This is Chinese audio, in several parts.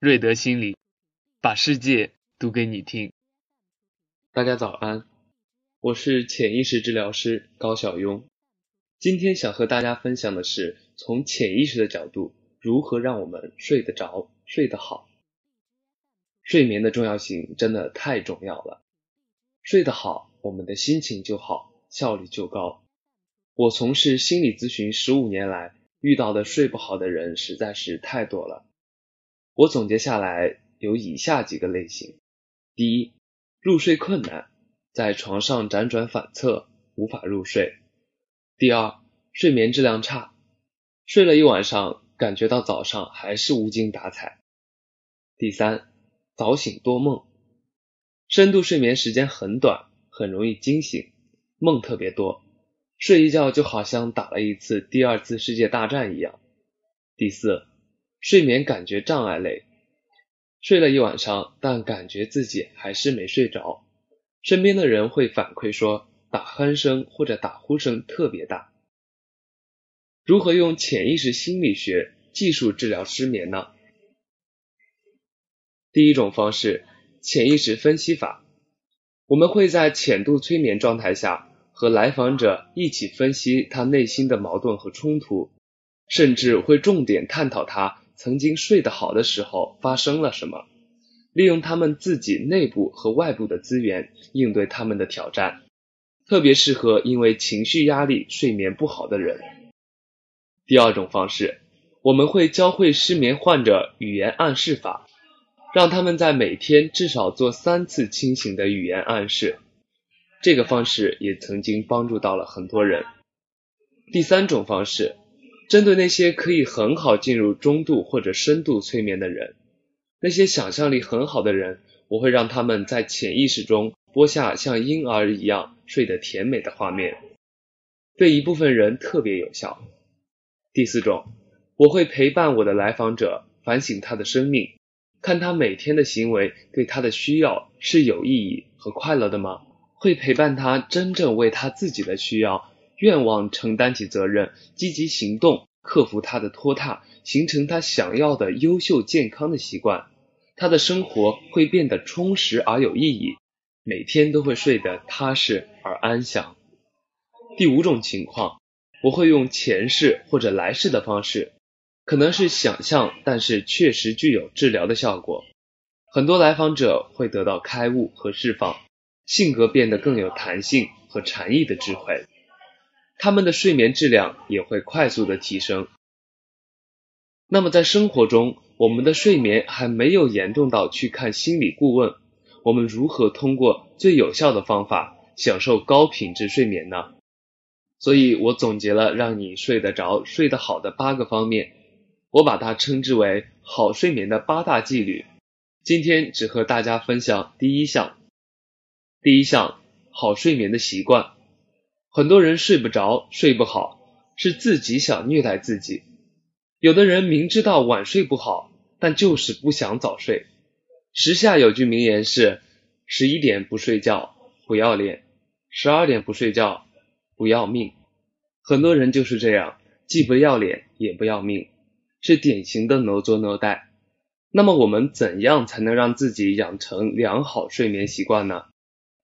瑞德心理，把世界读给你听。大家早安，我是潜意识治疗师高小庸。今天想和大家分享的是，从潜意识的角度，如何让我们睡得着、睡得好。睡眠的重要性真的太重要了，睡得好，我们的心情就好，效率就高。我从事心理咨询十五年来，遇到的睡不好的人实在是太多了。我总结下来有以下几个类型：第一，入睡困难，在床上辗转反侧，无法入睡；第二，睡眠质量差，睡了一晚上，感觉到早上还是无精打采；第三，早醒多梦，深度睡眠时间很短，很容易惊醒，梦特别多，睡一觉就好像打了一次第二次世界大战一样；第四。睡眠感觉障碍类，睡了一晚上，但感觉自己还是没睡着。身边的人会反馈说，打鼾声或者打呼声特别大。如何用潜意识心理学技术治疗失眠呢？第一种方式，潜意识分析法。我们会在浅度催眠状态下，和来访者一起分析他内心的矛盾和冲突，甚至会重点探讨他。曾经睡得好的时候发生了什么？利用他们自己内部和外部的资源应对他们的挑战，特别适合因为情绪压力睡眠不好的人。第二种方式，我们会教会失眠患者语言暗示法，让他们在每天至少做三次清醒的语言暗示。这个方式也曾经帮助到了很多人。第三种方式。针对那些可以很好进入中度或者深度催眠的人，那些想象力很好的人，我会让他们在潜意识中播下像婴儿一样睡得甜美的画面，对一部分人特别有效。第四种，我会陪伴我的来访者反省他的生命，看他每天的行为对他的需要是有意义和快乐的吗？会陪伴他真正为他自己的需要。愿望承担起责任，积极行动，克服他的拖沓，形成他想要的优秀健康的习惯，他的生活会变得充实而有意义，每天都会睡得踏实而安详。第五种情况，我会用前世或者来世的方式，可能是想象，但是确实具有治疗的效果。很多来访者会得到开悟和释放，性格变得更有弹性和禅意的智慧。他们的睡眠质量也会快速的提升。那么在生活中，我们的睡眠还没有严重到去看心理顾问，我们如何通过最有效的方法享受高品质睡眠呢？所以我总结了让你睡得着、睡得好的八个方面，我把它称之为好睡眠的八大纪律。今天只和大家分享第一项，第一项好睡眠的习惯。很多人睡不着、睡不好，是自己想虐待自己。有的人明知道晚睡不好，但就是不想早睡。时下有句名言是：十一点不睡觉不要脸，十二点不睡觉不要命。很多人就是这样，既不要脸也不要命，是典型的 no 作 no 带。那么我们怎样才能让自己养成良好睡眠习惯呢？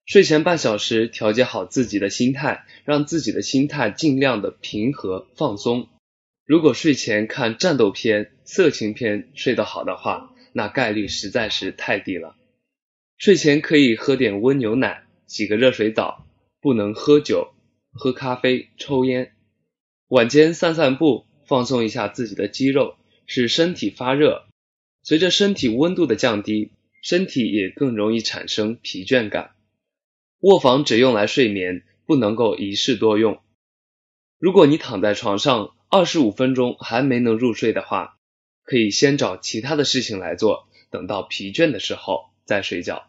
睡前半小时调节好自己的心态，让自己的心态尽量的平和放松。如果睡前看战斗片、色情片睡得好的话，那概率实在是太低了。睡前可以喝点温牛奶，洗个热水澡，不能喝酒、喝咖啡、抽烟。晚间散散步，放松一下自己的肌肉，使身体发热。随着身体温度的降低，身体也更容易产生疲倦感。卧房只用来睡眠，不能够一室多用。如果你躺在床上二十五分钟还没能入睡的话，可以先找其他的事情来做，等到疲倦的时候再睡觉。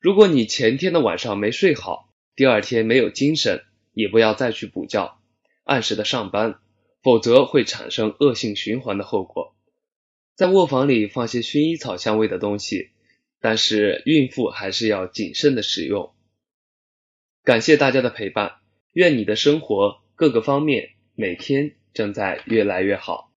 如果你前天的晚上没睡好，第二天没有精神，也不要再去补觉，按时的上班，否则会产生恶性循环的后果。在卧房里放些薰衣草香味的东西，但是孕妇还是要谨慎的使用。感谢大家的陪伴，愿你的生活各个方面每天正在越来越好。